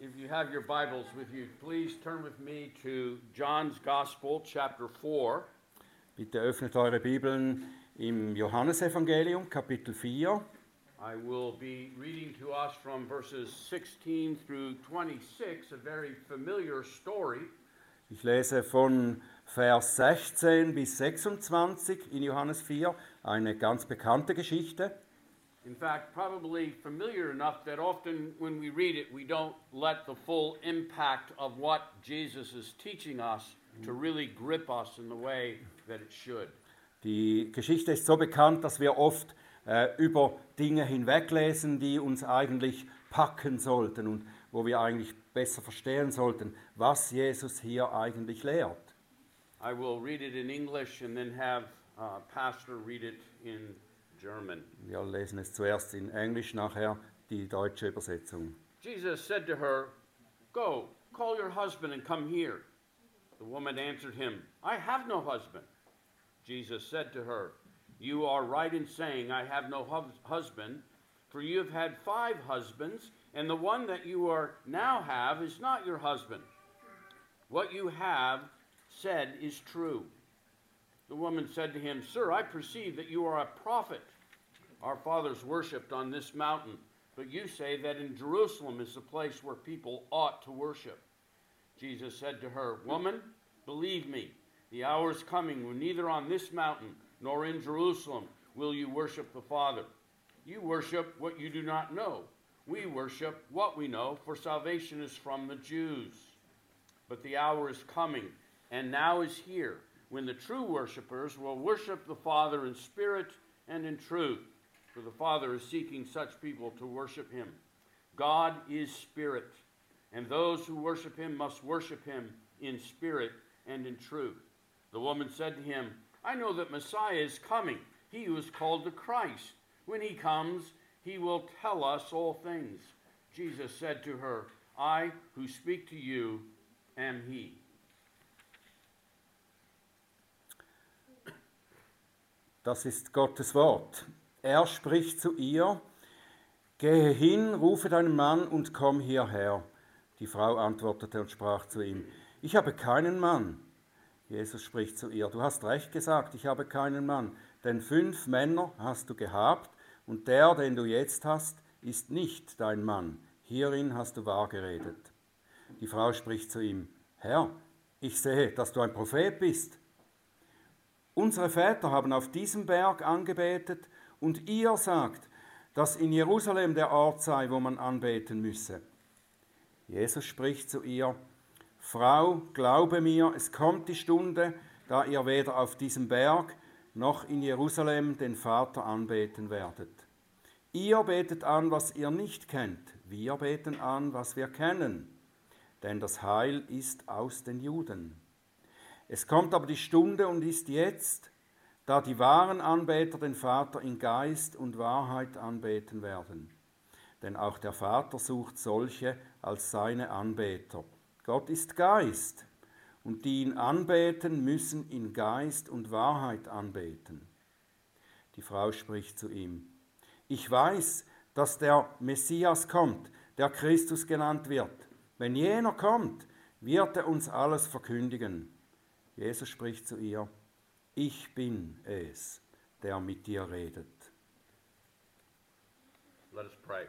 If you have your Bibles with you, please turn with me to John's Gospel, chapter 4. Bitte öffnet eure Bibeln im Johannesevangelium, Kapitel 4. I will be reading to us from verses 16 through 26, a very familiar story. Ich lese von Vers 16 bis 26 in Johannes 4, eine ganz bekannte Geschichte. In fact, probably familiar enough that often when we read it, we don't let the full impact of what Jesus is teaching us to really grip us in the way that it should. Die Geschichte ist so bekannt, dass wir oft äh, über Dinge hinweglesen, die uns eigentlich packen sollten und wo wir eigentlich besser verstehen sollten, was Jesus hier eigentlich lehrt. I will read it in English and then have uh, Pastor read it in German. Wir lesen es zuerst in Englisch, nachher die deutsche Übersetzung. Jesus said to her, Go, call your husband and come here. The woman answered him, I have no husband. Jesus said to her, You are right in saying, I have no hus- husband, for you have had five husbands, and the one that you are now have is not your husband. What you have said is true. The woman said to him, Sir, I perceive that you are a prophet. Our fathers worshipped on this mountain, but you say that in Jerusalem is the place where people ought to worship. Jesus said to her, Woman, believe me, the hour is coming when neither on this mountain nor in Jerusalem will you worship the Father. You worship what you do not know. We worship what we know, for salvation is from the Jews. But the hour is coming, and now is here, when the true worshipers will worship the Father in spirit and in truth. For the Father is seeking such people to worship him. God is spirit, and those who worship him must worship him in spirit and in truth. The woman said to him, I know that Messiah is coming, he who is called the Christ. When he comes, he will tell us all things. Jesus said to her, I who speak to you am he. Das ist Gottes Wort. Er spricht zu ihr, Gehe hin, rufe deinen Mann und komm hierher. Die Frau antwortete und sprach zu ihm, Ich habe keinen Mann. Jesus spricht zu ihr, Du hast recht gesagt, ich habe keinen Mann, denn fünf Männer hast du gehabt, und der, den du jetzt hast, ist nicht dein Mann. Hierin hast du wahr geredet. Die Frau spricht zu ihm, Herr, ich sehe, dass du ein Prophet bist. Unsere Väter haben auf diesem Berg angebetet und ihr sagt, dass in Jerusalem der Ort sei, wo man anbeten müsse. Jesus spricht zu ihr, Frau, glaube mir, es kommt die Stunde, da ihr weder auf diesem Berg noch in Jerusalem den Vater anbeten werdet. Ihr betet an, was ihr nicht kennt, wir beten an, was wir kennen, denn das Heil ist aus den Juden. Es kommt aber die Stunde und ist jetzt, da die wahren Anbeter den Vater in Geist und Wahrheit anbeten werden. Denn auch der Vater sucht solche als seine Anbeter. Gott ist Geist, und die ihn anbeten, müssen in Geist und Wahrheit anbeten. Die Frau spricht zu ihm, ich weiß, dass der Messias kommt, der Christus genannt wird. Wenn jener kommt, wird er uns alles verkündigen. Jesus spricht zu ihr, ich bin es, der mit dir redet. Let us pray.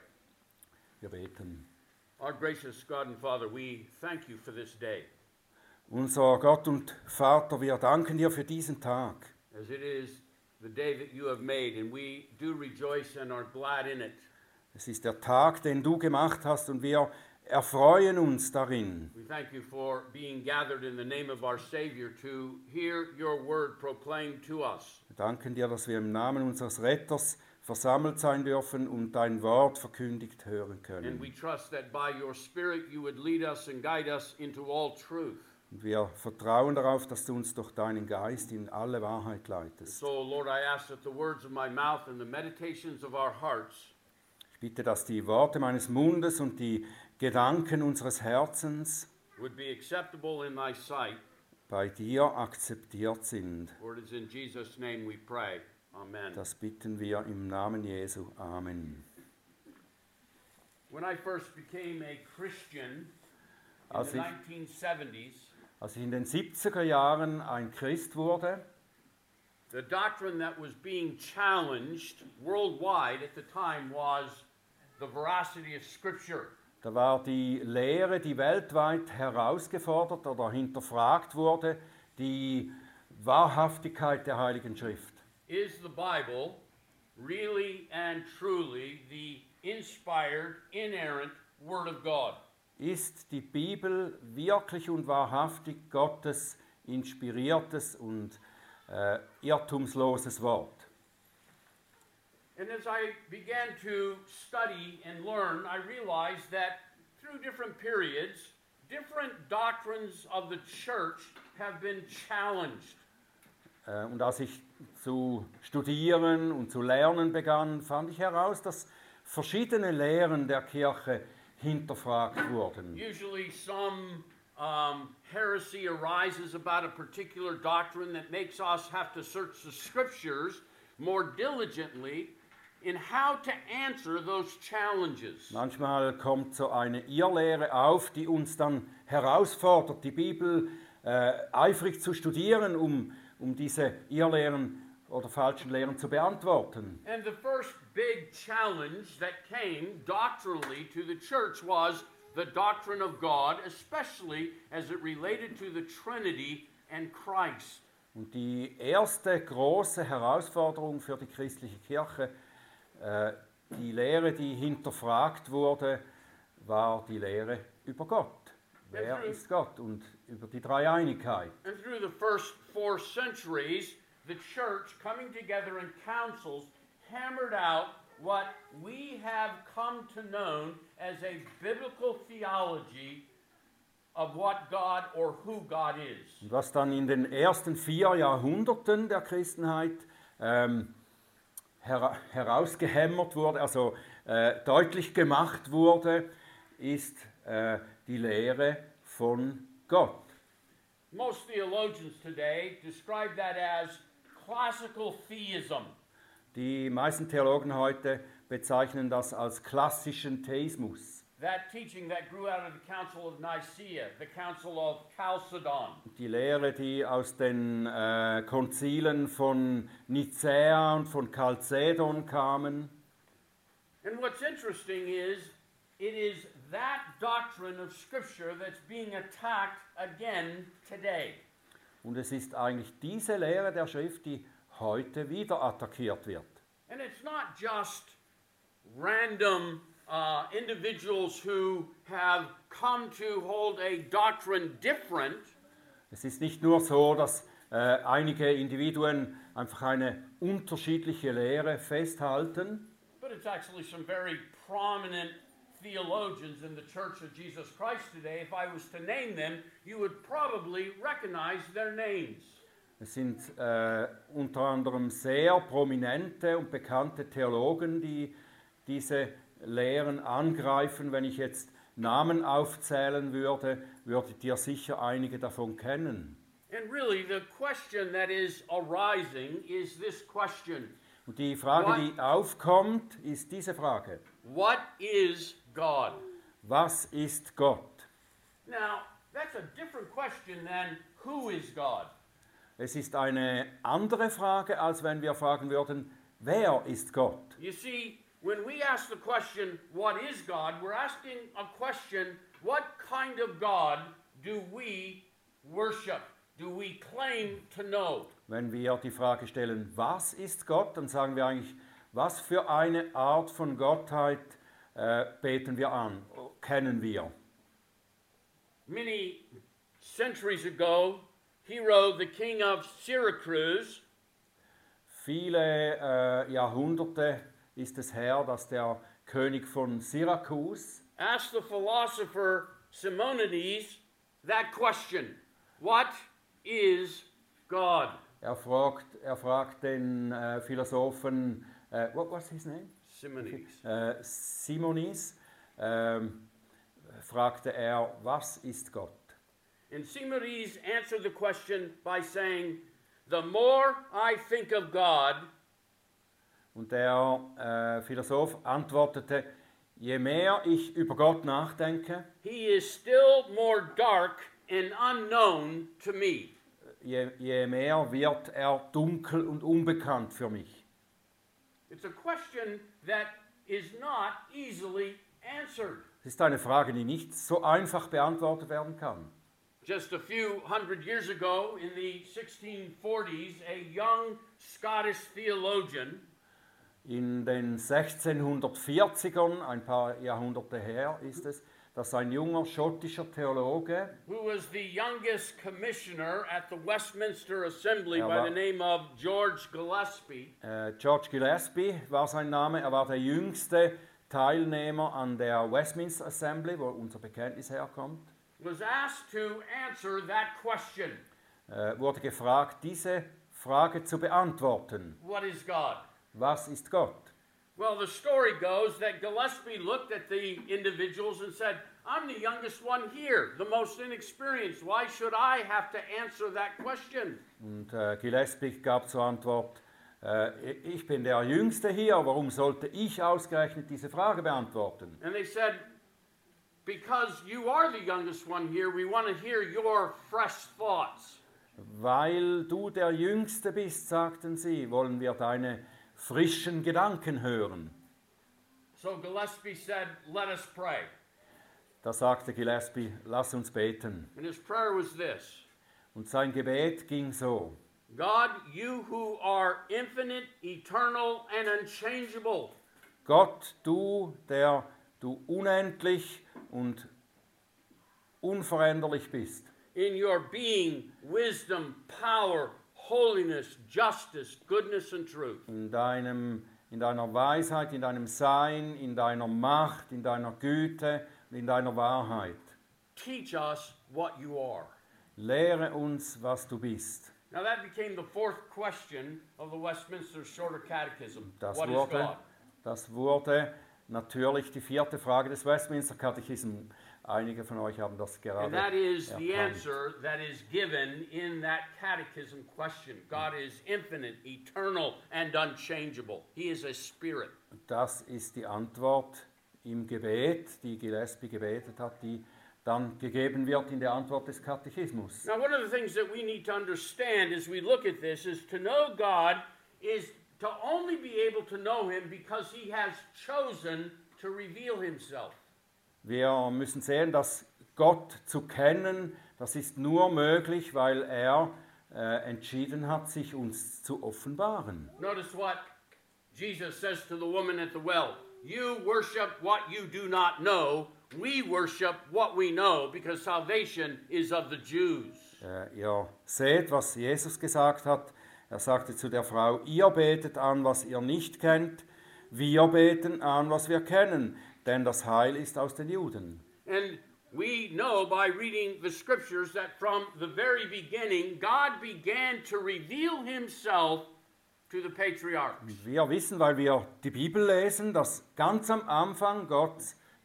Wir beten. Our gracious God and Father, we thank you for this day, Unser Gott und Vater, wir danken dir für diesen Tag. as it is the day that you have made, and we do rejoice and are glad in it. Es ist der Tag, den du gemacht hast und wir erfreuen uns darin. We thank you for being gathered in the name of our Savior to hear your word proclaimed to us. Wir danken dir, dass wir im Namen unseres Retters versammelt sein dürfen und dein Wort verkündigt hören And können. we trust that by your Spirit you would lead us and guide us into all truth. Und wir vertrauen darauf, dass du uns durch deinen Geist in alle Wahrheit leitest. So, Lord, I ask that the words of my mouth and the meditations of our hearts Ich bitte, dass die Worte meines Mundes und die Gedanken unseres Herzens would be acceptable in thy sight. bei dir akzeptiert sind. For it is in Jesus' name we pray. Amen. Das bitten wir im Namen Jesu. Amen. When I first became a Christian in Als the ich- 1970s, Als ich in den 70er Jahren ein Christ wurde, the doctrine that was being challenged worldwide at the time was the veracity of Scripture. Da war die Lehre, die weltweit herausgefordert oder hinterfragt wurde, die Wahrhaftigkeit der Heiligen Schrift. Is the Bible really and truly the inspired, inerrant Word of God? Ist die Bibel wirklich und wahrhaftig Gottes inspiriertes und äh, irrtumsloses Wort? And as I began to study and learn, I realized that through different periods, different doctrines of the church have been challenged. Äh, Und als ich zu studieren und zu lernen begann, fand ich heraus, dass verschiedene Lehren der Kirche hinterfragt wurden. Usually, some um, heresy arises about a particular doctrine that makes us have to search the scriptures more diligently in how to answer those challenges. Manchmal kommt so eine Irrlehre auf, die uns dann herausfordert, die Bibel äh, eifrig zu studieren, um, um diese Irrlehren oder falschen Lehren zu beantworten. And the first big challenge that came doctrinally to the church was the doctrine of God, especially as it related to the Trinity and Christ. Und die erste große Herausforderung für die christliche Kirche, die Lehre, die hinterfragt wurde, war die Lehre über Gott. Wer ist Gott? Und über die Dreieinigkeit. And through the first four centuries, the church coming together in councils hammered out what we have come to know as a biblical theology of what God or who God is. Und was dann in den ersten vier Jahrhunderten der Christenheit ähm, hera herausgehämmert wurde, also äh, deutlich gemacht wurde, ist äh, die Lehre von Gott. Most theologians today describe that as classical theism. Die meisten Theologen heute bezeichnen das als klassischen Theismus. Die Lehre, die aus den äh, Konzilen von Nicäa und von Chalcedon kamen. And what's interesting is it is that doctrine of Scripture that's being attacked again today. Und es ist eigentlich diese Lehre der Schrift, die heute wieder attackiert wird. And it's not just random uh, individuals who have come to hold a doctrine different, Es ist nicht nur so, dass äh, einige Individuen einfach eine unterschiedliche Lehre festhalten, but it's actually some very prominent theologians in the Church of Jesus Christ today. If I was to name them, you would probably recognize their names. Es sind äh, unter anderem sehr prominente und bekannte Theologen, die diese Lehren angreifen. Wenn ich jetzt Namen aufzählen würde, würdet ihr sicher einige davon kennen. And really, the question that is arising is this question Und die Frage, What? die aufkommt, ist diese Frage. What is God? Was ist Gott? Now, that's a different question than who is God? Es ist eine andere Frage, als wenn wir fragen würden, wer ist Gott? You see, when we ask the question, what is God, we're asking a question, what kind of God do we worship? Do we claim to know? Wenn wir die Frage stellen, was ist Gott, dann sagen wir eigentlich, was für eine Art von Gottheit äh, beten wir an, kennen wir. Many centuries ago, Hero, the king of Syracuse, Viele äh, Jahrhunderte ist es her, dass der König von Syrakus asked the philosopher Simonides that question What is God? Er fragt, er fragt den äh, Philosophen, äh, what was his name? Simonides. Äh, Simonis, ähm, fragte er, was ist Gott? And Simonides answered the question by saying, The more I think of God, Und der äh, Philosoph antwortete, Je mehr ich über Gott nachdenke, he is still more dark and unknown to me. je, je mehr wird er dunkel und unbekannt für mich. It's a question that is not easily answered. Es ist eine Frage, die nicht so einfach beantwortet werden kann. Just a few hundred years ago, in the 1640s, a young Scottish theologian In den 1640ern, ein paar Jahrhunderte her ist es, dass ein junger schottischer Theologe, who was the youngest commissioner at the Westminster Assembly by the name of George Gillespie, äh, George Gillespie war sein Name, er war der jüngste Teilnehmer an der Westminster Assembly, wo unser Bekenntnis herkommt, was asked to answer that question äh, wurde gefragt, diese Frage zu beantworten. What is God? Was ist Gott? Well, the story goes that Gillespie looked at the individuals and said, I'm the youngest one here, the most inexperienced. Why should I have to answer that question? Und äh, Gillespie gab zur Antwort, äh, ich bin der Jüngste hier, warum sollte ich ausgerechnet diese Frage beantworten? And they said, Because you are the youngest one here, we want to hear your fresh thoughts. Weil du der Jüngste bist, sagten sie, wollen wir deine frischen Gedanken hören. So Gillespie said, Let us pray. Da sagte Gillespie, lass uns beten. And his prayer was this Und sein Gebet ging so. God, you who are infinite, eternal, and unchangeable, Gott, du, der du unendlich und unveränderlich bist, in your being, wisdom, power, holiness, justice, goodness, and truth. in, deinem, in deiner Weisheit, in deinem Sein, in deiner Macht, in deiner Güte und in deiner Wahrheit. Teach us what you are. Lehre uns, was du bist. Now, that became the fourth question of the Westminster Shorter Catechism. Das what is wurde, God? das wurde natürlich die vierte Frage des Westminster Katechismus. Einige von euch haben das gerade And that is the answer that is given in that catechism question. God mm. is infinite, eternal, and unchangeable. He is a spirit. Das ist die Antwort im Gebet, die Gillespie gebetet hat, die dann gegeben wird in der Antwort des Katechismus. Now, one of the things that we need to understand as we look at this is to know God is to only be able to know Him because He has chosen to reveal Himself. Wir müssen sehen, dass Gott zu kennen, das ist nur möglich, weil er äh, entschieden hat, sich uns zu offenbaren. Notice what Jesus says to the woman at the well You worship what you do not know. We worship what we know because salvation is of the Jews. Äh, ihr seht, was Jesus gesagt hat. Er sagte zu der Frau, ihr betet an, was ihr nicht kennt, wir beten an, was wir kennen, denn das Heil ist aus den Juden. And we know by reading the scriptures that from the very beginning, God began to reveal himself to the patriarchs. Wir wissen, weil wir die Bibel lesen, dass ganz am Anfang Gott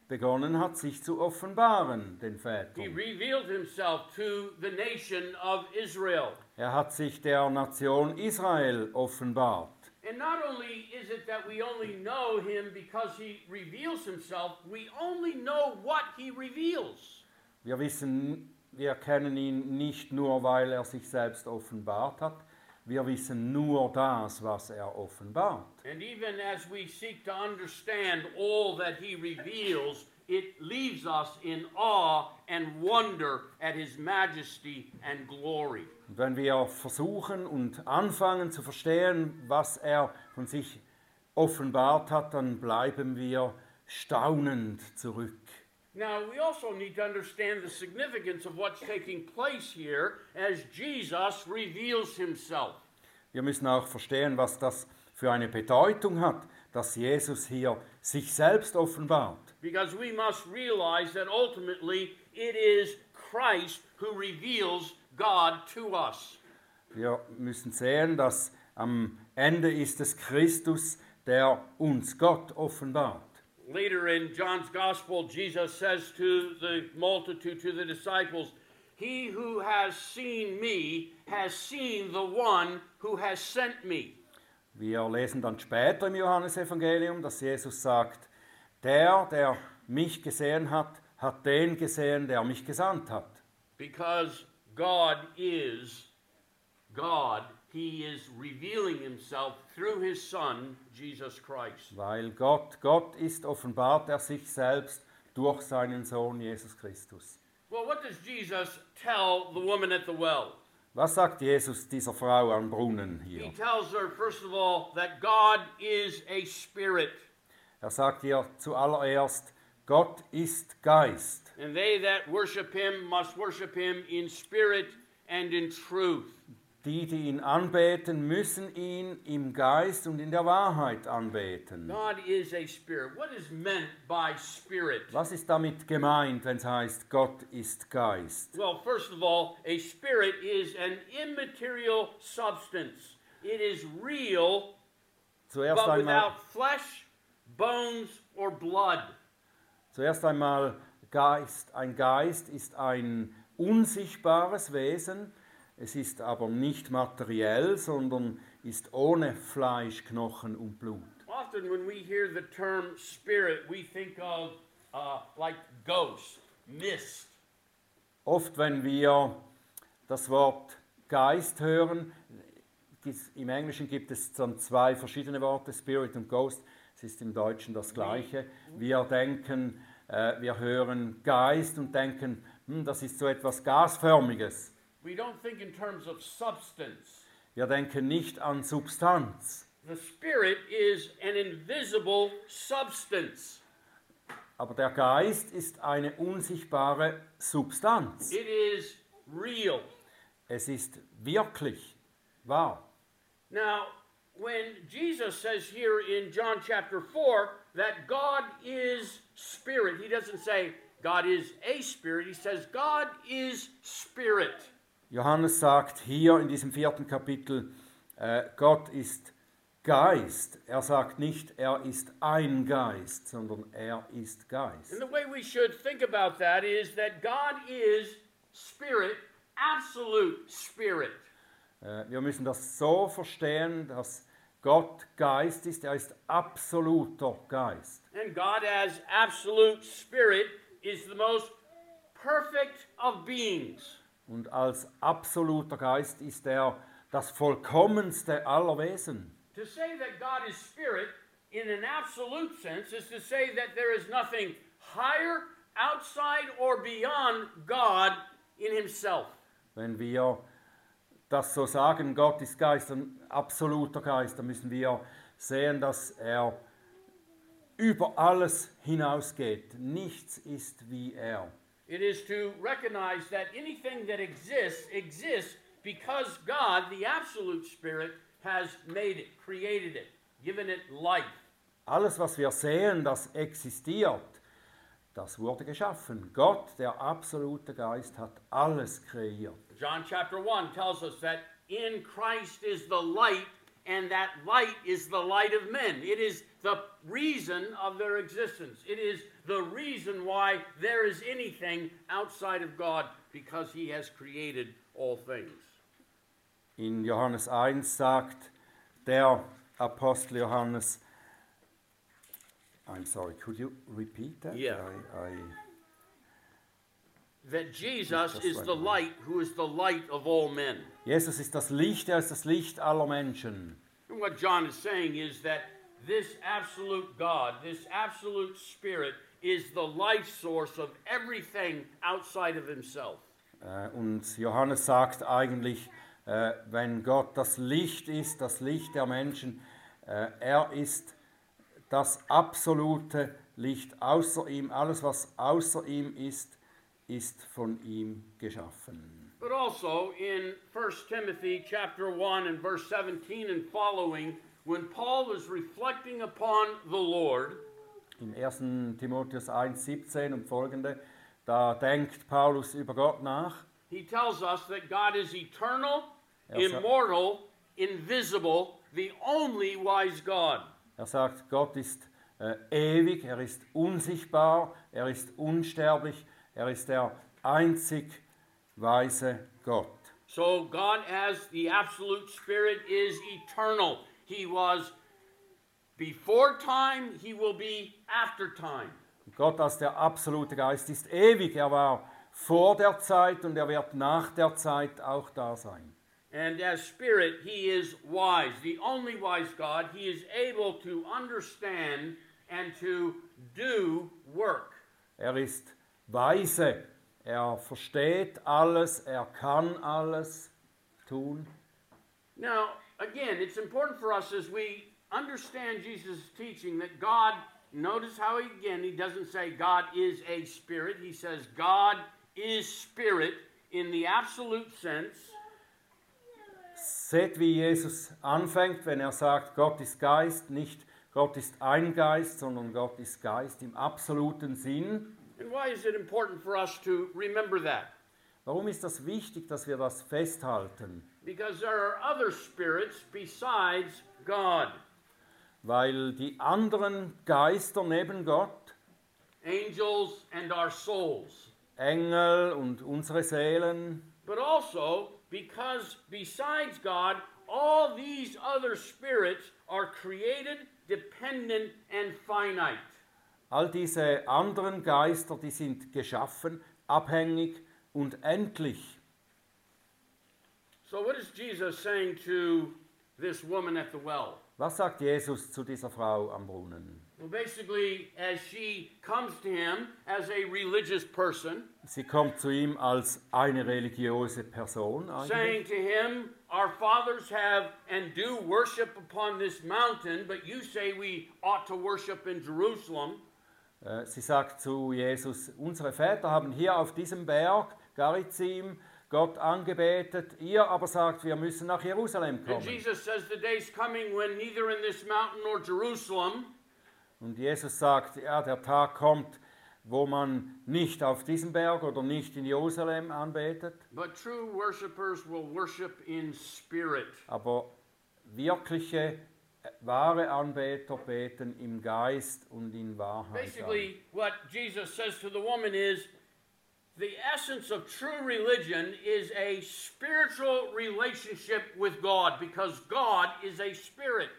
begonnen hat, sich zu offenbaren, den He Vätern. revealed himself to the nation of Israel. Er hat sich der Nation Israel offenbart. And not only is it that we only know him because he reveals himself, we only know what he reveals. Wir wissen, wir kennen ihn nicht nur, weil er sich selbst offenbart hat, wir wissen nur das, was er offenbart. And even as we seek to understand all that he reveals, it leaves us in awe and wonder at his majesty and glory. Und wenn wir versuchen und anfangen zu verstehen, was er von sich offenbart hat, dann bleiben wir staunend zurück. Now, we also need to understand the significance of what's taking place here as Jesus reveals himself. Wir müssen auch verstehen, was das für eine Bedeutung hat, dass Jesus hier sich selbst offenbart. Because we must realize that ultimately it is Christ who reveals God to us. Wir müssen sehen, dass am Ende ist es Christus, der uns Gott offenbart. Later in John's Gospel, Jesus says to the multitude, to the disciples, He who has seen me has seen the one who has sent me. Wir lesen dann später im Johannesevangelium, dass Jesus sagt, Der, der mich gesehen hat, hat den gesehen, der mich gesandt hat. Because God is God, He is revealing Himself through His Son, Jesus Christ. Weil Gott, Gott ist, offenbart er sich selbst durch seinen Sohn Jesus Christus. Well, what does Jesus tell the woman at the well? Was sagt Jesus dieser Frau am Brunnen hier? He tells her, first of all, that God is a spirit, Er sagt ihr zuallererst, Gott ist Geist. And they that worship Him must worship Him in spirit and in truth. Die, die ihn anbeten, müssen ihn im Geist und in der Wahrheit anbeten. God is a spirit. What is meant by spirit? Was ist damit gemeint, wenn es heißt, Gott ist Geist? Well, first of all, a spirit is an immaterial substance. It is real, Zuerst but einmal, without flesh, bones, or blood. zuerst einmal Geist. Ein Geist ist ein unsichtbares Wesen. Es ist aber nicht materiell, sondern ist ohne Fleisch, Knochen und Blut. Often, when we hear the term spirit, we think of uh, like ghost, mist. Oft, wenn wir das Wort Geist hören, im Englischen gibt es dann zwei verschiedene Worte, Spirit und Ghost. Es ist im Deutschen das gleiche. Wir denken, wir hören Geist und denken, hm, das ist so etwas Gasförmiges. We don't think in terms of substance. Wir denken nicht an Substanz. The spirit is an invisible substance. Aber der Geist ist eine unsichtbare Substanz. It is real. Es ist wirklich wahr. Now, when Jesus says here in John chapter 4 that God is spirit, he doesn't say God is a spirit, he says God is spirit. Johannes sagt hier in diesem vierten Kapitel, äh, Gott ist Geist. Er sagt nicht, er ist ein Geist, sondern er ist Geist. And the way we should think about that is that God is spirit, absolute spirit. Äh, wir müssen das so verstehen, dass Gott Geist ist, er ist absoluter Geist. And God, as absolute spirit, is the most perfect of beings. Und als absoluter Geist ist er das vollkommenste aller Wesen. To say that God is spirit in an absolute sense is to say that there is nothing higher, outside, or beyond God in himself. Wenn wir das so sagen, Gott ist Geist, ein absoluter Geist, dann müssen wir sehen, dass er über alles hinausgeht. Nichts ist wie er. It is to recognize that anything that exists exists because God, the absolute spirit, has made it, created it, given it life. Alles, was wir sehen, das existiert, das wurde geschaffen. Gott, der absolute Geist, hat alles kreiert. John chapter 1 tells us that in Christ is the light, and that light is the light of men. It is the reason of their existence. It is the reason why there is anything outside of God because he has created all things. In Johannes 1 sagt der Apostel Johannes, I'm sorry, could you repeat that? Yeah. I, I, That Jesus is the light who is the light of all men. Jesus ist das Licht, er ist das Licht aller Menschen. And what John is saying is that this absolute God, this absolute spirit, is the life source of everything outside of himself. Äh, Und Johannes sagt eigentlich, äh, wenn Gott das Licht ist, das Licht der Menschen, äh, er ist das absolute Licht außer ihm. Alles, was außer ihm ist, ist von ihm geschaffen. But also in 1 Timothy chapter 1 and verse 17 and following, when Paul was reflecting upon the Lord, Im 1. Timotheus 1, 17 und folgende, da denkt Paulus über Gott nach. he tells us that God is eternal, sir. immortal, invisible, the only wise God. Er sagt, Gott ist äh, ewig, er ist unsichtbar, er ist unsterblich, er ist der einzig weise Gott. So God as the absolute spirit is eternal. He was before time, he will be after time. Gott als der absolute Geist ist ewig. Er war vor der Zeit und er wird nach der Zeit auch da sein. And as spirit, he is wise, the only wise God. He is able to understand and to do work. Er ist weise. Er versteht alles. Er kann alles tun. Now, again, it's important for us as we understand Jesus' teaching that God, notice how he, again, he doesn't say God is a spirit. He says God is spirit in the absolute sense. Seht, wie Jesus anfängt, wenn er sagt, Gott ist Geist, nicht Gott ist ein Geist, sondern Gott ist Geist im absoluten Sinn. And why is it important for us to remember that? Warum ist das wichtig, dass wir das festhalten? Because there are other spirits besides God. Weil die anderen Geister neben Gott, angels, and our souls. Engel und unsere Seelen, But also because besides God, all these other spirits are created, dependent, and finite. all diese anderen Geister, die sind geschaffen, abhängig und endlich. So, what is Jesus saying to this woman at the well? Was sagt Jesus zu dieser Frau am Brunnen? Well, basically, as she comes to him as a religious person, Sie kommt zu ihm als eine religiöse Person. eigentlich. saying to him, Our fathers have and do worship upon this mountain, but you say we ought to worship in Jerusalem. Äh, Sie sagt zu Jesus, unsere Väter haben hier auf diesem Berg, Garizim, Gott angebetet. Ihr aber sagt, wir müssen nach Jerusalem And kommen. Jesus says, The day's coming when neither in this mountain nor Jerusalem Und Jesus sagt, ja, der Tag kommt, wo man nicht auf diesem Berg oder nicht in Jerusalem anbetet, But true worshipers will worship in spirit. aber wirkliche, äh, wahre Anbeter beten im Geist und in Wahrheit. an. Basically, what Jesus says to the woman is the essence of true religion is a spiritual relationship with God because God is a spirit.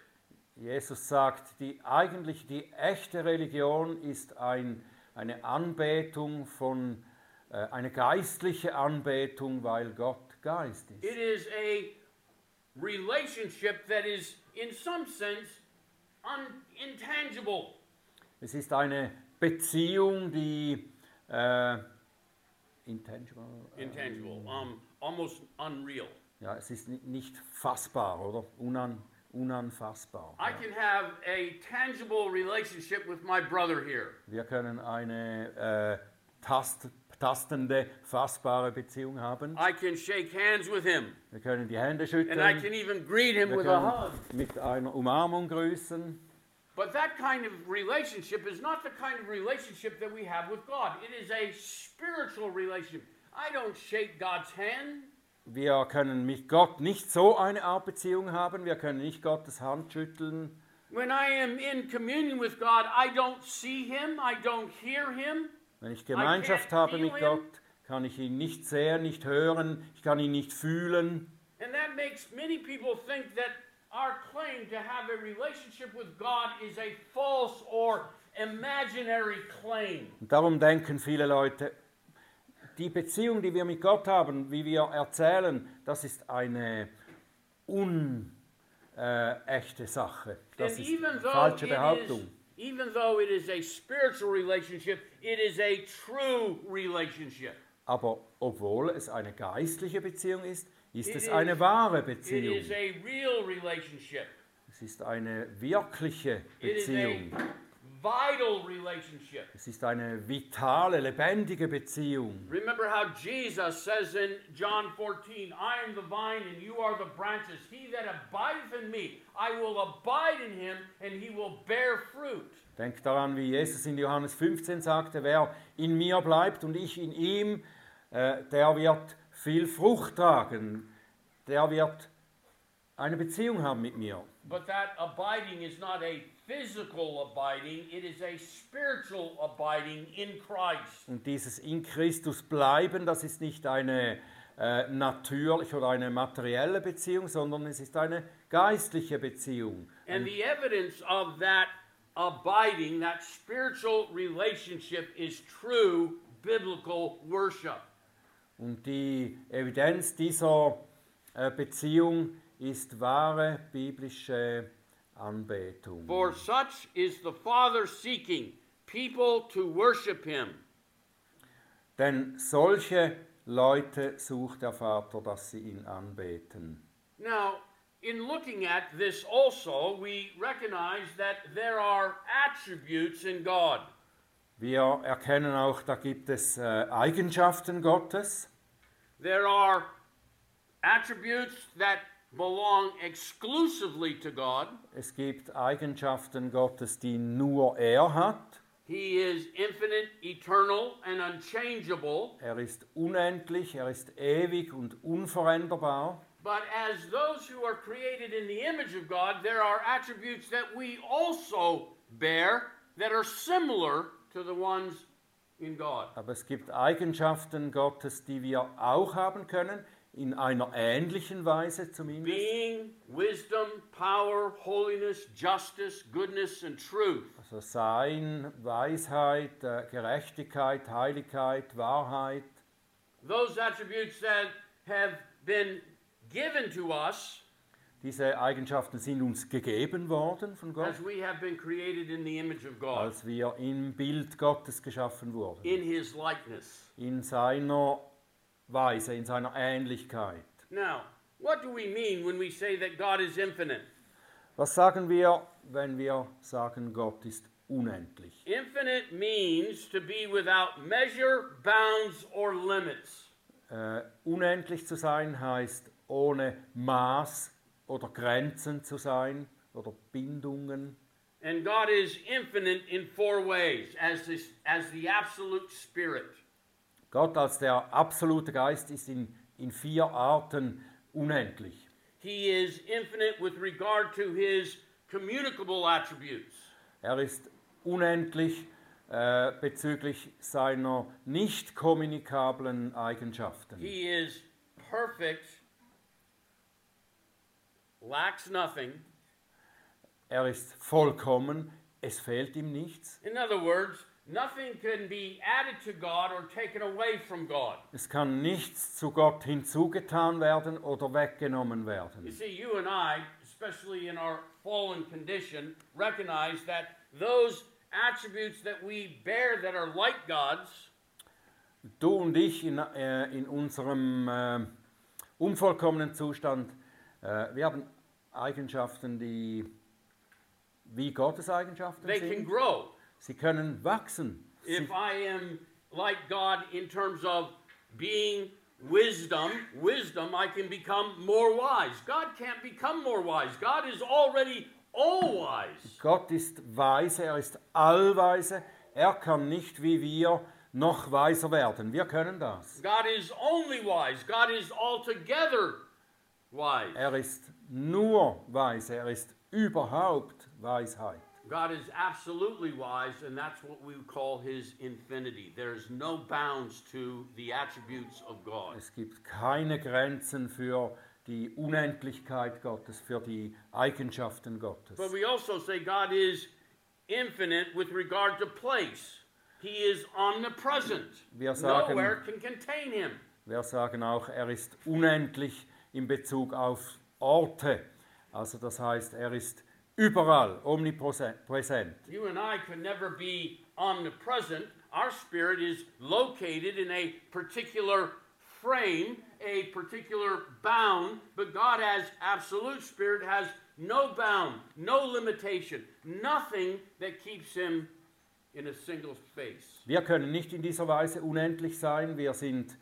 Jesus sagt, die eigentlich die echte Religion ist ein, eine Anbetung von, äh, eine geistliche Anbetung, weil Gott Geist ist. It is a relationship that is, in some sense, un- intangible. Es ist eine Beziehung, die äh, intangible, äh, Intangible, um, almost unreal. ja, es ist ni- nicht fassbar, oder? Unan, unanfassbar. I can have a tangible relationship with my brother here. Wir können eine äh, tast, tastende, fassbare Beziehung haben. I can shake hands with him, Wir können die Hände and schütteln. I can even greet him Wir with a hug. mit einer Umarmung grüßen. But that kind of relationship is not the kind of relationship that we have with God. It is a spiritual relationship. I don't shake God's hand. Wir können mit Gott nicht so eine Art Beziehung haben. Wir können nicht Gottes Hand schütteln. When I am in communion with God, I don't see Him, I don't hear Him. Wenn ich Gemeinschaft habe mit. Gott, kann ich ihn nicht sehen, nicht hören, ich kann ihn nicht fühlen. And that makes many people think that our claim to have a relationship with God is a false or imaginary claim. Und darum denken viele Leute, die Beziehung, die wir mit Gott haben, wie wir erzählen, das ist eine unechte Sache. Das and ist even eine though falsche it is Behauptung. even though it is a spiritual relationship, it is a true relationship. Aber obwohl es eine geistliche Beziehung ist, ist es eine wahre It Beziehung. is a real relationship. Es ist eine wirkliche Beziehung. vital relationship. Es ist eine vitale, lebendige Beziehung. Remember how Jesus says in John 14, I am the vine and you are the branches. He that abideth in me, I will abide in him and he will bear fruit. Denk daran, wie Jesus in Johannes 15 sagte, wer in mir bleibt und ich in ihm, äh, der wird viel Frucht tragen. Der wird eine Beziehung haben mit mir. But that abiding is not a physical abiding, it is a spiritual abiding in Christ. Und dieses in Christus bleiben, das ist nicht eine, äh, äh, natürlich oder eine materielle Beziehung, sondern es ist eine geistliche Beziehung. And the evidence of that abiding, that spiritual relationship, is true biblical worship. Und die Evidenz dieser äh, Beziehung ist wahre biblische Anbetung. For such is the Father seeking people to worship him. Denn solche Leute sucht der Vater, dass sie ihn anbeten. Now, in looking at this also, we recognize that there are attributes in God. Wir erkennen auch, da gibt es äh, Eigenschaften Gottes. There are attributes that belong exclusively to God. Es gibt Eigenschaften Gottes, die nur er hat. He is infinite, eternal, and unchangeable. Er ist unendlich, er ist ewig und unveränderbar. But as those who are created in the image of God, there are attributes that we also bear that are similar to the ones. Aber es gibt Eigenschaften Gottes, die wir auch haben können, in einer ähnlichen Weise zumindest. Being, wisdom, power, holiness, justice, goodness, and truth. Also Sein, Weisheit, äh, Gerechtigkeit, Heiligkeit, Wahrheit. Those attributes that have been given to us Diese Eigenschaften sind uns gegeben worden von Gott, as we have been created in the image of God, als wir im Bild Gottes geschaffen wurden. in His likeness. In seiner Weise, in seiner Ähnlichkeit. Now, what do we mean when we say that God is infinite? Was sagen wir, wenn wir sagen, Gott ist unendlich? Infinite means to be without measure, bounds, or limits. Äh, unendlich zu sein heißt ohne Maß oder Grenzen zu sein oder Bindungen. And God is infinite in four ways as, this, as the absolute spirit. Gott als der absolute Geist ist in, in vier Arten unendlich. He is infinite with regard to his communicable attributes. Er ist unendlich äh, bezüglich seiner nicht kommunikablen Eigenschaften. He is perfect, lacks nothing. Er ist vollkommen, es fehlt ihm nichts. In other words, nothing can be added to God or taken away from God. Es kann nichts zu Gott hinzugetan werden oder weggenommen werden. You see, you and I, especially in our fallen condition, recognize that those attributes that we bear that are like God's Du und ich in, äh, in unserem äh, unvollkommenen Zustand, äh, wir haben Eigenschaften, die wie Gottes Eigenschaften they can sind. grow. Sie können wachsen. Sie, If I am like God in terms of being wisdom, wisdom, I can become more wise. God can't become more wise. God is already all wise. Gott ist weise, er ist allweise, er kann nicht wie wir noch weiser werden. Wir können das. God is only wise. God is altogether wise. Er ist nur weise, er ist überhaupt Weisheit. God is absolutely wise, and that's what we call his infinity. There's no bounds to the attributes of God. Es gibt keine Grenzen für die Unendlichkeit Gottes, für die Eigenschaften Gottes. But we also say God is infinite with regard to place. He is omnipresent. Wir sagen- Nowhere can contain him. Wir sagen auch, er ist unendlich in Bezug auf Orte. Also das heißt, er ist überall omnipräsent. You and I could never be omnipresent. Our spirit is located in a particular frame, a particular bound, but God as absolute spirit has no bound, no limitation, nothing that keeps him in a single space. Wir können nicht in dieser Weise unendlich sein, wir sind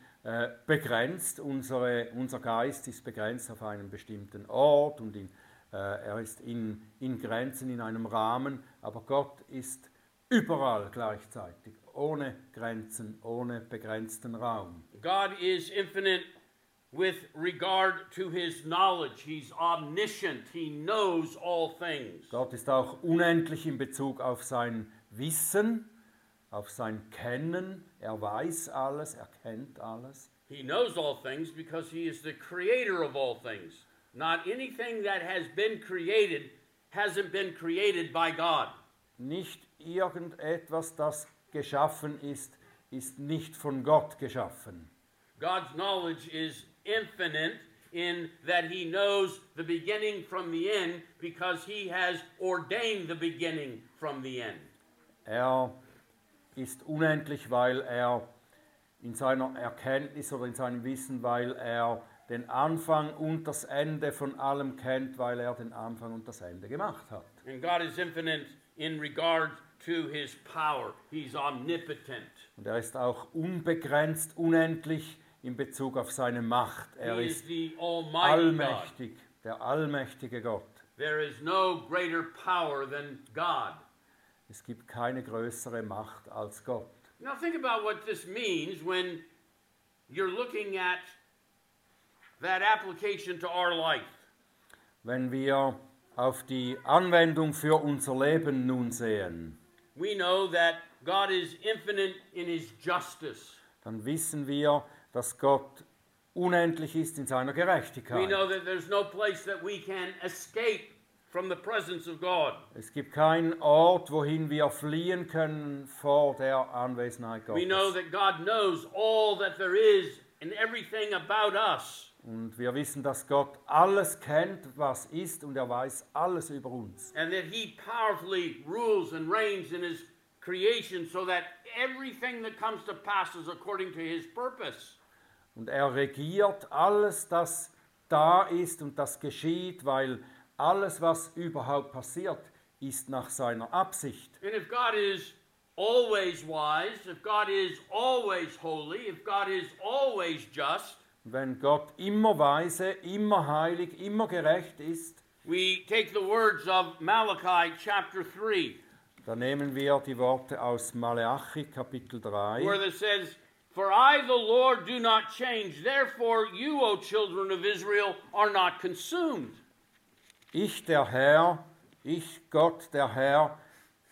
begrenzt, Unsere, unser Geist ist begrenzt auf einen bestimmten Ort und in, äh, er ist in, in Grenzen, in einem Rahmen, aber Gott ist überall gleichzeitig, ohne Grenzen, ohne begrenzten Raum. God is infinite with regard to his knowledge. He's omniscient. He knows all things. Gott ist auch unendlich in Bezug auf sein Wissen. auf sein Kennen. Er weiß alles, er kennt alles. He knows all things because he is the creator of all things. Not anything that has been created hasn't been created by God. Nicht irgendetwas, das geschaffen ist, ist nicht von Gott geschaffen. God's knowledge is infinite in that he knows the beginning from the end because he has ordained the beginning from the end. Er ist unendlich, weil er in seiner Erkenntnis oder in seinem Wissen, weil er den Anfang und das Ende von allem kennt, weil er den Anfang und das Ende gemacht hat. And God is infinite in regard to his power. He's omnipotent. Und er ist auch unbegrenzt, unendlich in Bezug auf seine Macht. Er he is ist Almighty God. allmächtig, der allmächtige Gott. There is no greater power than God. Es gibt keine größere Macht als Gott. Now, think about what this means when you're looking at that application to our life. Wenn wir auf die Anwendung für unser Leben nun sehen, We know that God is infinite in his justice. dann wissen wir, dass Gott unendlich ist in seiner We Gerechtigkeit. know that there's no place that we can escape from the presence of God. Es gibt keinen Ort, wohin wir fliehen können vor der Anwesenheit We know Gottes. that God knows all that there is and everything about us. Und wir wissen, dass Gott alles kennt, was ist, und er weiß alles über uns. and that he powerfully rules and reigns in his creation so that everything that comes to pass is according to his purpose. Und er regiert alles, das da ist und das geschieht, weil alles, was überhaupt passiert, ist nach seiner Absicht. And if God is always wise, if God is always holy, if God is always just, wenn Gott immer weise, immer heilig, immer gerecht ist, we take the words of Malachi chapter 3, dann nehmen wir die Worte aus Maleachi Kapitel where 3. it says, For I, the Lord, do not change. Therefore, you, O children of Israel, are not consumed. Ich, der Herr, ich, Gott, der Herr,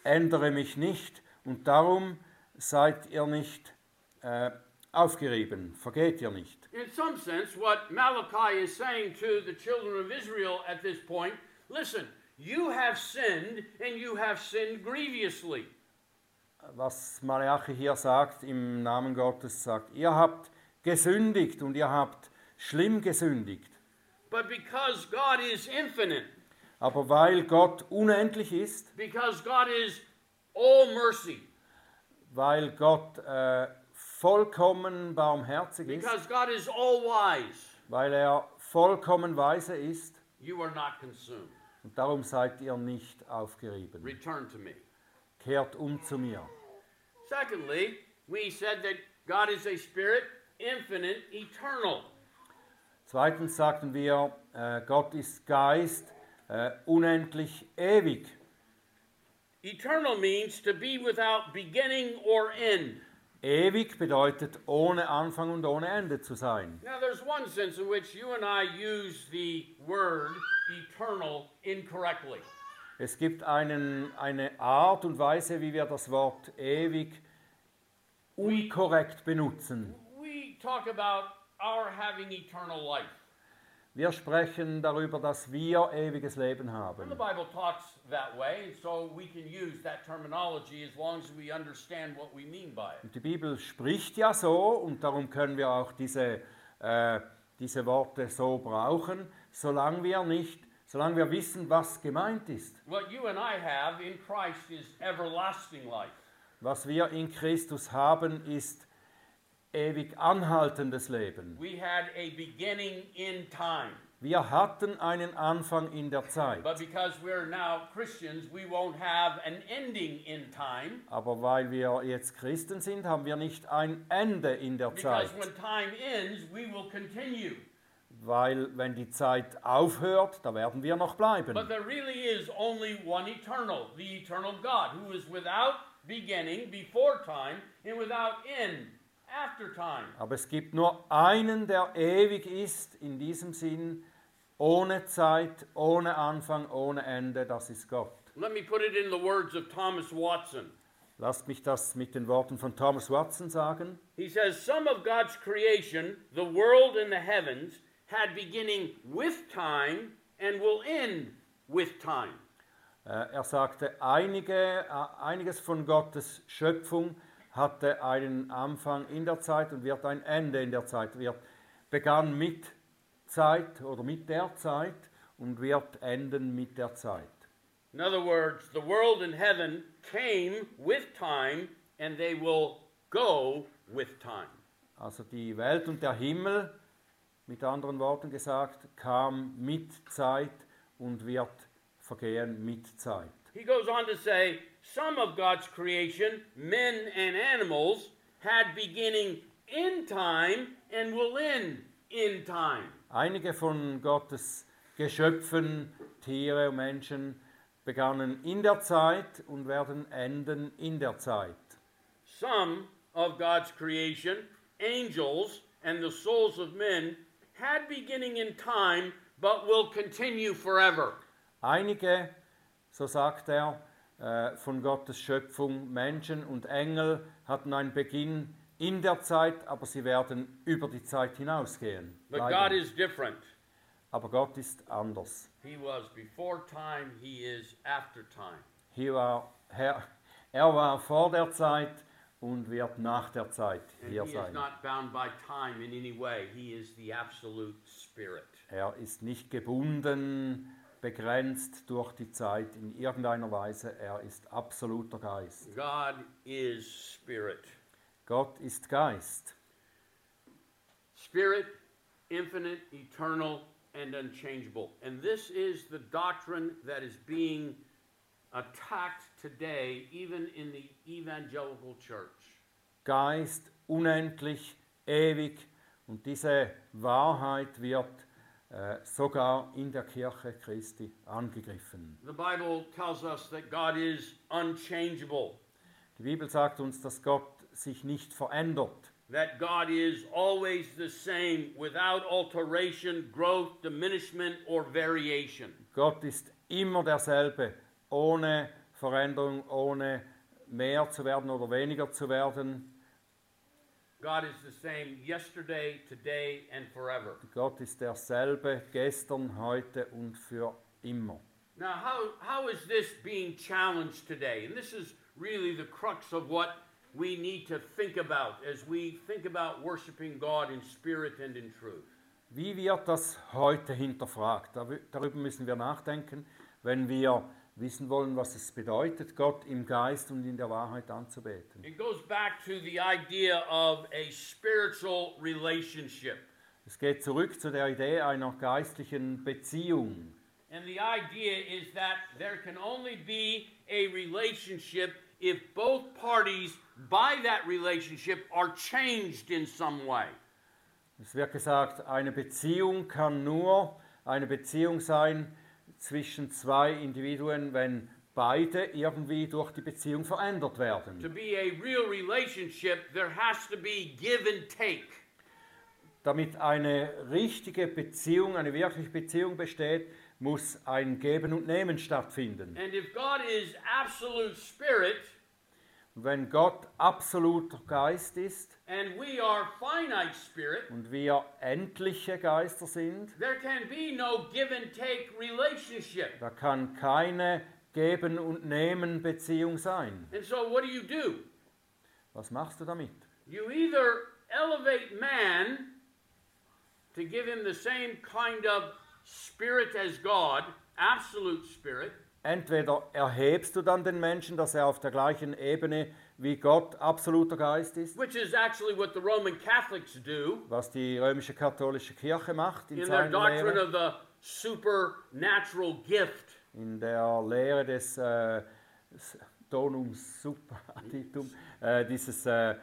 ändere mich nicht und darum seid ihr nicht äh, aufgerieben, vergeht ihr nicht. In some sense, what Malachi is saying to the children of Israel at this point listen, you have sinned and you have sinned grievously. Was Maleachi hier sagt im Namen Gottes, sagt, ihr habt gesündigt und ihr habt schlimm gesündigt. But because God is infinite, Aber weil Gott unendlich ist, because God is all mercy, weil Gott äh, vollkommen barmherzig ist, because God is all wise, weil er vollkommen weise ist, you are not consumed. und darum seid ihr nicht aufgerieben. Return to me. Kehrt um zu mir. Secondly, we said that God is a spirit, infinite, eternal. Zweitens sagten wir, äh, Gott ist Geist, äh, unendlich ewig. Eternal means to be without beginning or end. Ewig bedeutet ohne Anfang und ohne Ende zu sein. Now, there's one sense in which you and I use the word eternal incorrectly. Es gibt einen, eine Art und Weise, wie wir das Wort ewig unkorrekt benutzen. We talk about our having eternal life. Wir sprechen darüber, dass wir ewiges Leben haben. the Bible talks that way, and so we can use that terminology as long as we understand what we mean by it. Und die Bibel spricht ja so und darum können wir auch diese, äh, diese Worte so brauchen, solange wir nicht, solange wir wissen, was gemeint ist. What you and I have in Christ is everlasting life. Was wir in Christus haben, ist ewig anhaltendes Leben. We had a beginning in time, Wir hatten einen Anfang in der Zeit, but because we're now Christians, we won't have an ending in time. aber weil wir jetzt Christen sind, haben wir nicht ein Ende in der Zeit. Because when time ends, we will continue. Weil wenn die Zeit aufhört, da werden wir noch bleiben. But there really is only one eternal, the eternal God, who is without beginning, before time, and without end. Aber es gibt nur einen, der ewig ist, in diesem Sinn, ohne Zeit, ohne Anfang, ohne Ende, das ist Gott. Let me put it in the words of Thomas Watson. Lasst mich das mit den Worten von Thomas Watson sagen. He says, Some of God's creation, the world and the heavens, had beginning with time and will end with time. Äh, Er sagte, einige, äh, einiges von Gottes Schöpfung hatte einen Anfang in der Zeit und wird ein Ende in der Zeit. Wird begann mit Zeit oder mit der Zeit und wird enden mit der Zeit. In other words, the world and heaven came with time and they will go with time. Also die Welt und der Himmel, mit anderen Worten gesagt, kam mit Zeit und wird vergehen mit Zeit. He goes on to say, Some of God's creation, men and animals, had beginning in time and will end in time. Einige von Gottes Geschöpfen, Tiere und Menschen begannen in der Zeit und werden enden in der Zeit. Some of God's creation, angels and the souls of men, had beginning in time but will continue forever. Einige, so sagt er, von Gottes Schöpfung, Menschen und Engel hatten einen Beginn in der Zeit, aber sie werden über die Zeit hinausgehen. But. God is different. Aber Gott ist anders. He was before time, He is after time. Hier war, er, er war vor der Zeit und wird nach der Zeit And hier He is sein. not bound by time in any way. He is the absolute Spirit. Er ist nicht gebunden, begrenzt durch die Zeit in irgendeiner Weise. Er ist absoluter Geist. God is Spirit. Gott ist Geist. Spirit, infinite, eternal, and unchangeable. And this is the doctrine that is being attacked today, even in the evangelical church. Geist, unendlich, ewig. Und diese Wahrheit wird sogar in der Kirche Christi angegriffen. The Bible tells us that God is unchangeable, Die Bibel sagt uns, dass Gott sich nicht verändert. that God is always the same without alteration, growth, diminishment, or variation. Gott ist immer derselbe, ohne Veränderung, ohne mehr zu werden oder weniger zu werden. God is the same yesterday, today, and forever. Gott ist derselbe gestern, heute und für immer. Now, how, how is this being challenged today? And this is really the crux of what we need to think about as we think about worshiping God in spirit and in truth. Wie wird das heute hinterfragt? Darüber müssen wir nachdenken, wenn wir wissen wollen, was es bedeutet, Gott im Geist und in der Wahrheit anzubeten. It goes back to the idea of a spiritual relationship. Es geht zurück zu der Idee einer geistlichen Beziehung. And the idea is that there can only be a relationship if both parties by that relationship are changed in some way. Es wird gesagt, eine Beziehung kann nur eine Beziehung sein zwischen zwei Individuen, wenn beide irgendwie durch die Beziehung verändert To werden. be a real relationship, there has to be give and take. Damit eine richtige Beziehung, eine wirkliche Beziehung besteht, muss ein Geben und Nehmen stattfinden. And if God is absolute spirit Und wenn Gott absoluter Geist ist and we are finite spirit, und wir endliche Geister sind, there can be no give and take relationship. da kann keine Geben und Nehmen Beziehung sein. And so, what do you do? Was machst du damit? You either elevate man to give him the same kind of spirit as God, absolute spirit, Entweder erhebst du dann den Menschen, dass er auf der gleichen Ebene wie Gott absoluter Geist ist, which is actually what the Roman Catholics do was die römische katholische Kirche macht in in their doctrine Lehre, of the supernatural gift. in der Lehre des äh, Donum Superaddictum, äh, dieses, äh,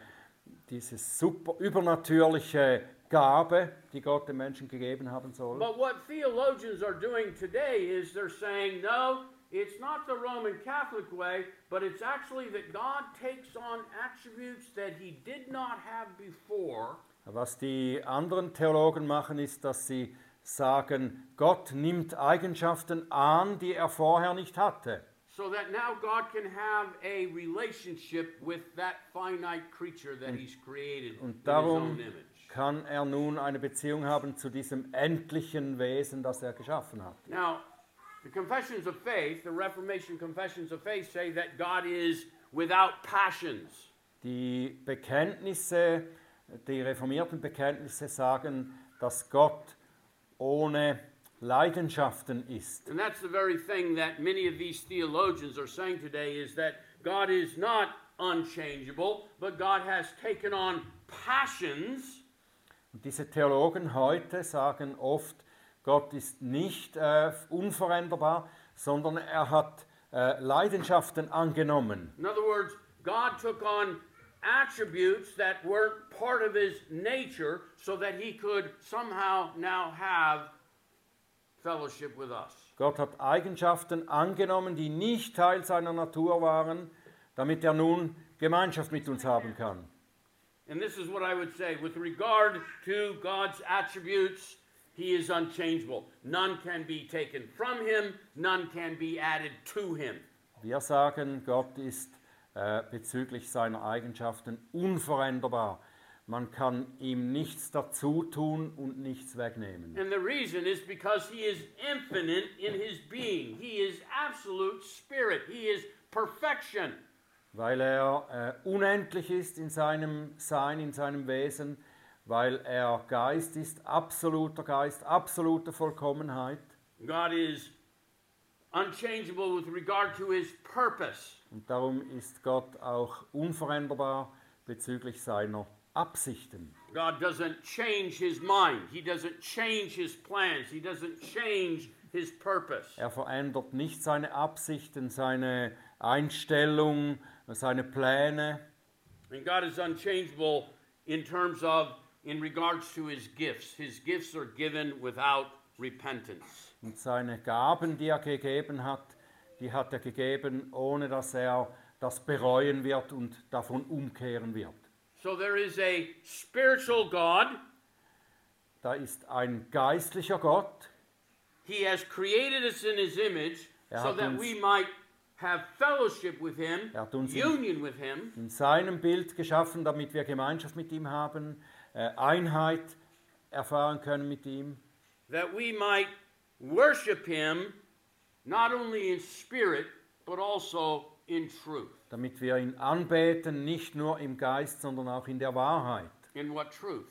dieses super übernatürliche Gabe, die Gott den Menschen gegeben haben soll. But what theologians are doing today is they're saying, no, it's not the Roman Catholic way, but it's actually that God takes on attributes that he did not have before, Was die anderen Theologen machen, ist, dass sie sagen, Gott nimmt Eigenschaften an, die er vorher nicht hatte. so that now God can have a relationship with that finite creature that He's created Und in His darum own image. kann er nun eine Beziehung haben zu diesem endlichen Wesen, das er geschaffen hat. Now, the confessions of faith, the Reformation confessions of faith, say that God is without passions. Die Bekenntnisse, die reformierten Bekenntnisse sagen, dass Gott ohne Leidenschaften ist. And that's the very thing that many of these theologians are saying today is that God is not unchangeable, but God has taken on passions Und diese Theologen heute sagen oft, Gott ist nicht äh, unveränderbar, sondern er hat äh, Leidenschaften angenommen. In other words, God took on attributes that weren't part of his nature so that he could somehow now have fellowship with us. Gott hat Eigenschaften angenommen, die nicht Teil seiner Natur waren, damit er nun Gemeinschaft mit uns haben kann. And this is what I would say with regard to God's attributes, he is unchangeable. None can be taken from him, none can be added to him. Wir sagen, Gott ist äh, bezüglich seiner Eigenschaften unveränderbar. Man kann ihm nichts dazu tun und nichts wegnehmen. And the reason is because he is infinite in his being. He is absolute spirit. He is perfection. Weil er äh, unendlich ist in seinem Sein, in seinem Wesen, weil er Geist ist, absoluter Geist, absolute Vollkommenheit. God is unchangeable with regard to his purpose. Und darum ist Gott auch unveränderbar bezüglich seiner Absichten. God doesn't change his mind. He doesn't change his plans. He doesn't change his purpose. Er verändert nicht seine Absichten, seine Einstellung, seine Pläne. And God is unchangeable in terms of, in regards to his gifts. His gifts are given without repentance. Und seine Gaben, die er gegeben hat, die hat er gegeben, ohne dass er das bereuen wird und davon umkehren wird. So there is a spiritual God. Da ist ein geistlicher Gott, He has created us in his image Er so hat that we might have fellowship with him, Er uns in- union with him, in seinem Bild geschaffen, damit wir Gemeinschaft mit ihm haben, Einheit erfahren können mit ihm, that we might worship him not only in spirit, but also in truth. damit wir ihn anbeten, nicht nur im Geist, sondern auch in der Wahrheit. In what truth?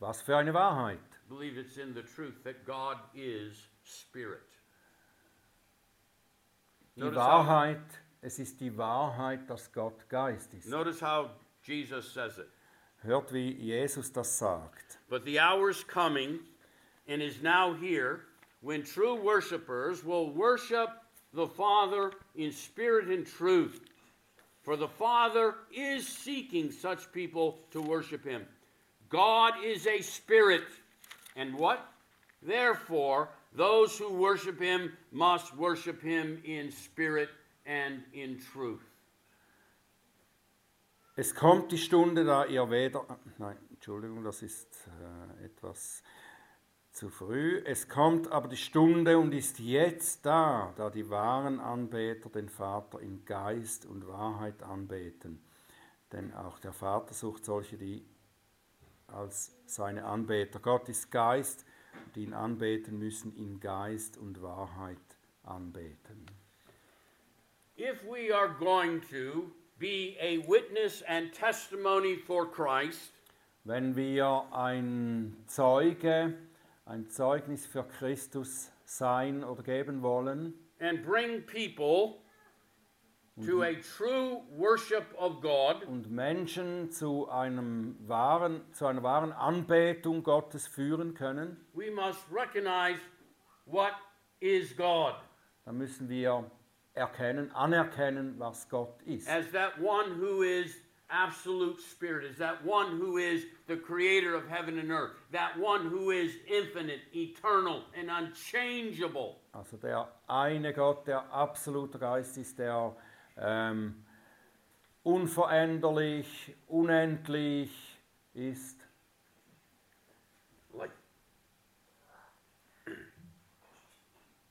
Was für eine Wahrheit? I believe it's in the truth that God is spirit. Die Notice how, Wahrheit, es ist die Wahrheit, dass Gott Geist ist. notice how Jesus says it. Hört, wie Jesus das sagt. But the hour is coming and is now here when true worshipers will worship the Father in spirit and truth. For the Father is seeking such people to worship him. God is a spirit. And what? Therefore, those who worship him must worship him in spirit and in truth. Es kommt die Stunde, da ihr weder. Nein, Entschuldigung, das ist äh, etwas zu früh. Es kommt aber die Stunde und ist jetzt da, da die wahren Anbeter den Vater in Geist und Wahrheit anbeten. Denn auch der Vater sucht solche, die als seine Anbeter. Gott ist Geist, die ihn anbeten müssen, in Geist und Wahrheit anbeten. If we are going to be a witness and testimony for Christ, Wenn wir ein Zeuge, ein Zeugnis für Christus sein oder geben wollen. And bring people to a true worship of God, und Menschen zu, einem wahren, zu einer wahren Anbetung Gottes führen können, we must recognize what is God. Dann müssen wir erkennen, anerkennen, was Gott ist. as that one who is absolute spirit, as that one who is the creator of heaven and earth, that one who is infinite, eternal, and unchangeable. Also der eine Gott, der absoluter Geist ist, der ähm, unveränderlich, unendlich ist. Like,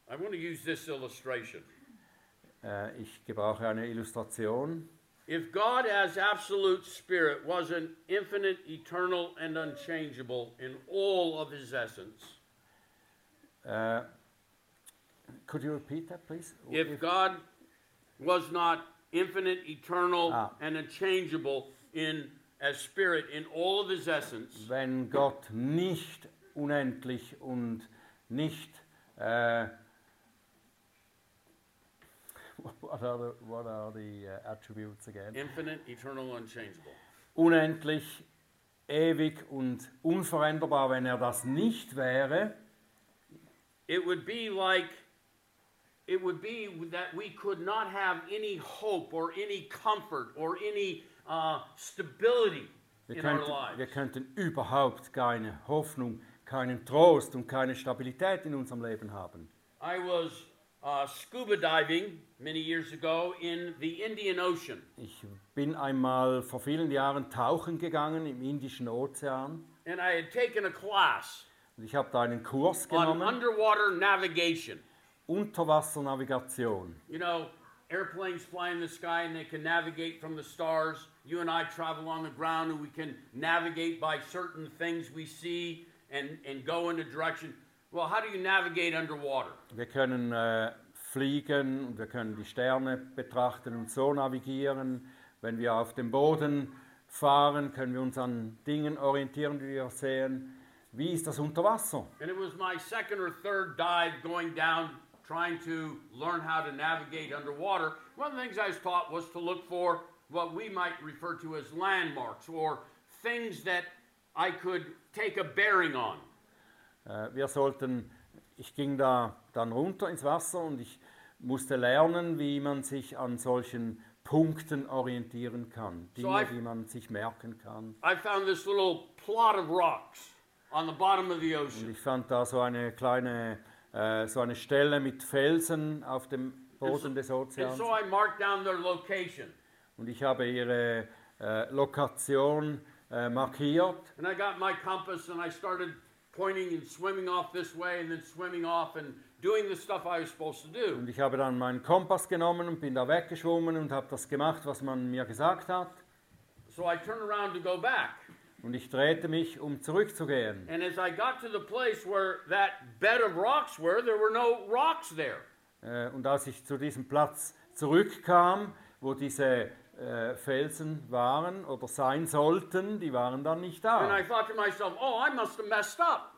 I want to use this illustration. Äh, ich gebrauche eine Illustration. If God, as absolute spirit, wasn't infinite, eternal, and unchangeable in all of his essence, Äh, could you repeat that, please? if God was not infinite, eternal, Ah. and unchangeable in as spirit in all of his essence, wenn Gott nicht unendlich und nicht äh, what are the, what are the uh, attributes again? infinite, eternal, unchangeable. Unendlich, ewig und unveränderbar, wenn er das nicht wäre, It would be like it would be that we could not have any hope or any comfort or any uh, stability wir in our könnten, lives. wir könnten überhaupt keine Hoffnung, keinen Trost und keine Stabilität in unserem Leben haben. I was uh, scuba diving many years ago in the Indian Ocean, Ich bin einmal vor vielen Jahren tauchen gegangen im Indischen Ozean and I had taken a class und ich habe da einen Kurs on genommen. underwater navigation. Unterwassernavigation. You know, airplanes fly in the sky and they can navigate from the stars. You and I travel on the ground and we can navigate by certain things we see and, and go in a direction. Well, how do you navigate underwater? Wir können äh, fliegen und wir können die Sterne betrachten und so navigieren. Wenn wir auf dem Boden fahren, können wir uns an Dingen orientieren, die wir sehen. Wie ist das unter Wasser? And it was my second or third dive going down, trying to learn how to navigate underwater. One of the things I was taught was to look for what we might refer to as landmarks or things that I could take a bearing on. Äh, wir sollten, ich ging da dann runter ins Wasser und ich musste lernen, wie man sich an solchen Punkten orientieren kann. So Dinge, I- die man sich merken kann. I found this little plot of rocks on the bottom of the Und ocean. ich fand da so eine kleine, äh, so eine Stelle mit Felsen auf dem Boden des And Ozeans. so I marked down their location. Und ich habe ihre äh, Lokation äh, markiert. And I got my compass and I started pointing and swimming off this way and then swimming off and doing the stuff I was supposed to do. Und ich habe dann meinen Kompass genommen und bin da weggeschwommen und habe das gemacht, was man mir gesagt hat. So I turned around to go back. Und ich drehte mich, um zurückzugehen. And as I got to the place where that bed of rocks were, there were no rocks there. Äh, und als ich zu diesem Platz zurückkam, wo diese äh, Felsen waren oder sein sollten, die waren dann nicht And I da. thought to myself, oh, I must have messed up.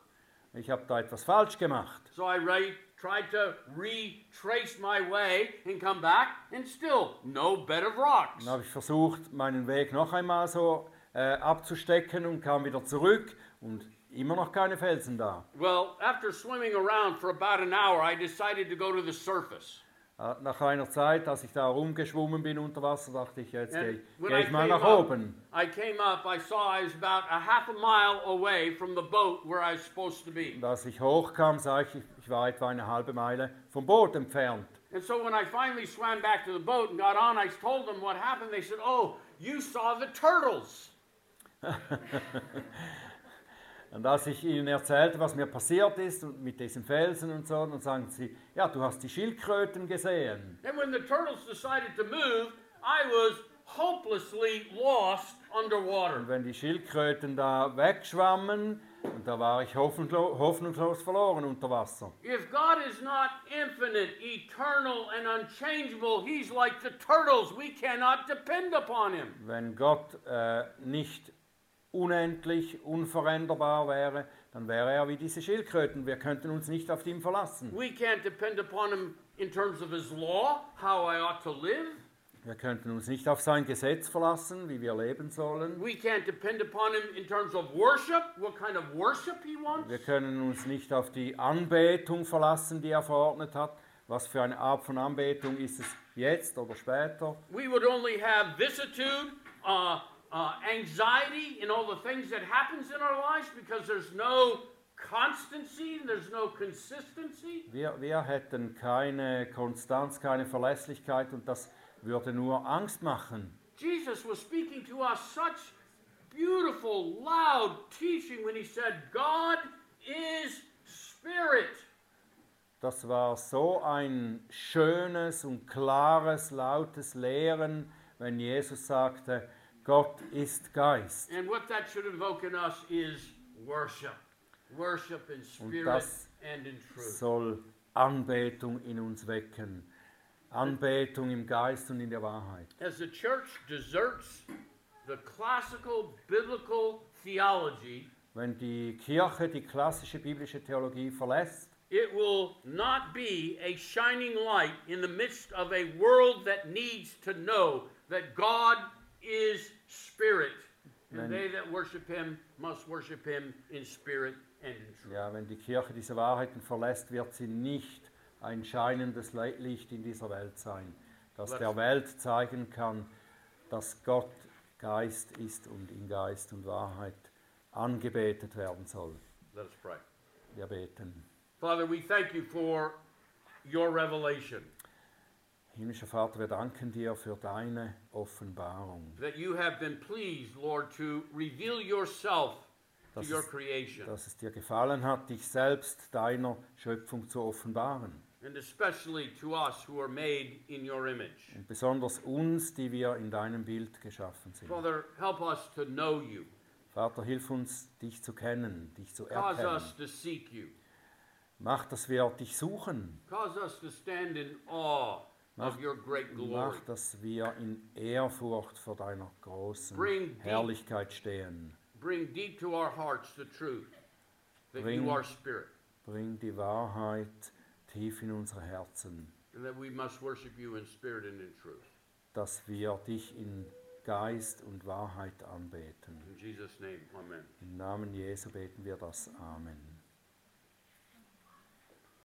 Ich habe da etwas falsch gemacht. So I re- tried to retrace my way and come back, and still no bed of rocks. Dann habe ich versucht, meinen Weg noch einmal so äh, abzustecken und kam wieder zurück und immer noch keine Felsen da. Well, after swimming around for about an hour, I decided to go to the surface. Äh, Nach einer Zeit, als ich da rumgeschwommen bin unter Wasser, dachte ich, jetzt gehe And ich, mal came nach up, oben. Up, I saw I was about a half a mile away from the boat where I was supposed to be. Und als ich hochkam, sah ich, ich war etwa eine halbe Meile vom Boot entfernt. And so when I finally swam back to the boat and got on, I told them what happened. They said, Oh, you saw the turtles. Und als ich ihnen erzählte, was mir passiert ist und mit diesen Felsen und so, dann sagen sie, ja, du hast die Schildkröten gesehen. And when the turtles decided to move, I was hopelessly lost underwater. Und wenn die Schildkröten da wegschwammen, und da war ich hoffnungslos, hoffnungslos verloren unter Wasser. If God is not infinite, eternal, and unchangeable, He's like the turtles. We cannot depend upon Him. Wenn Gott äh, nicht unendlich, unveränderbar wäre, dann wäre er wie diese Schildkröten. Wir könnten uns nicht auf ihn verlassen. We can't depend upon Him in terms of His law, how I ought to live. Wir könnten uns nicht auf sein Gesetz verlassen, wie wir leben sollen. We can't depend upon Him in terms of worship, what kind of worship He wants. Wir können uns nicht auf die Anbetung verlassen, die er verordnet hat. Was für eine Art von Anbetung ist es jetzt oder später? We would only have vicissitude, uh, uh, anxiety, in all the things that happens in our lives because there's no constancy, there's no consistency. Wir, wir hätten keine Konstanz, keine Verlässlichkeit und das würde nur Angst machen. Jesus was speaking to us such beautiful, loud teaching when he said, God is spirit. Das war so ein schönes und klares, lautes Lehren, wenn Jesus sagte, Gott ist Geist. And what that should invoke in us is worship. Worship in spirit das and in truth. Soll Anbetung in uns wecken. Anbetung im Geist und in der Wahrheit. As the church deserts the classical biblical theology, Wenn die Kirche die klassische biblische Theologie verlässt, it will not be a shining light in the midst of a world that needs to know that God is spirit. And they that worship him must worship him in spirit and in truth. ja, wenn die Kirche diese Wahrheiten verlässt, wird sie nicht ein scheinendes Licht in dieser Welt sein, das Let's- der Welt zeigen kann, dass Gott Geist ist und in Geist und Wahrheit angebetet werden soll. Let us pray. Wir beten. Father, we thank you for your revelation, Himmlischer Vater, wir danken dir für deine Offenbarung, that you have been pleased, Lord, to reveal yourself to Das your creation, dass es dir gefallen hat, dich selbst deiner Schöpfung zu offenbaren. and especially to us who are made in your image. Und besonders uns, die wir in deinem Bild geschaffen sind. Father, help us to know you. Vater, hilf uns, dich zu kennen, dich zu Cause erkennen. us to seek you. Mach, dass wir dich suchen. Cause us to stand in awe Mach-. Mach, dass wir in Ehrfurcht vor deiner großen Bring Herrlichkeit stehen. Bring deep to our hearts the truth that Bring- you are spirit Bring die Wahrheit tief in unsere Herzen, and that we must worship you in spirit and in truth. dass wir dich in Geist und Wahrheit anbeten. In Jesus' name, amen. Im Namen Jesu beten wir das. Amen.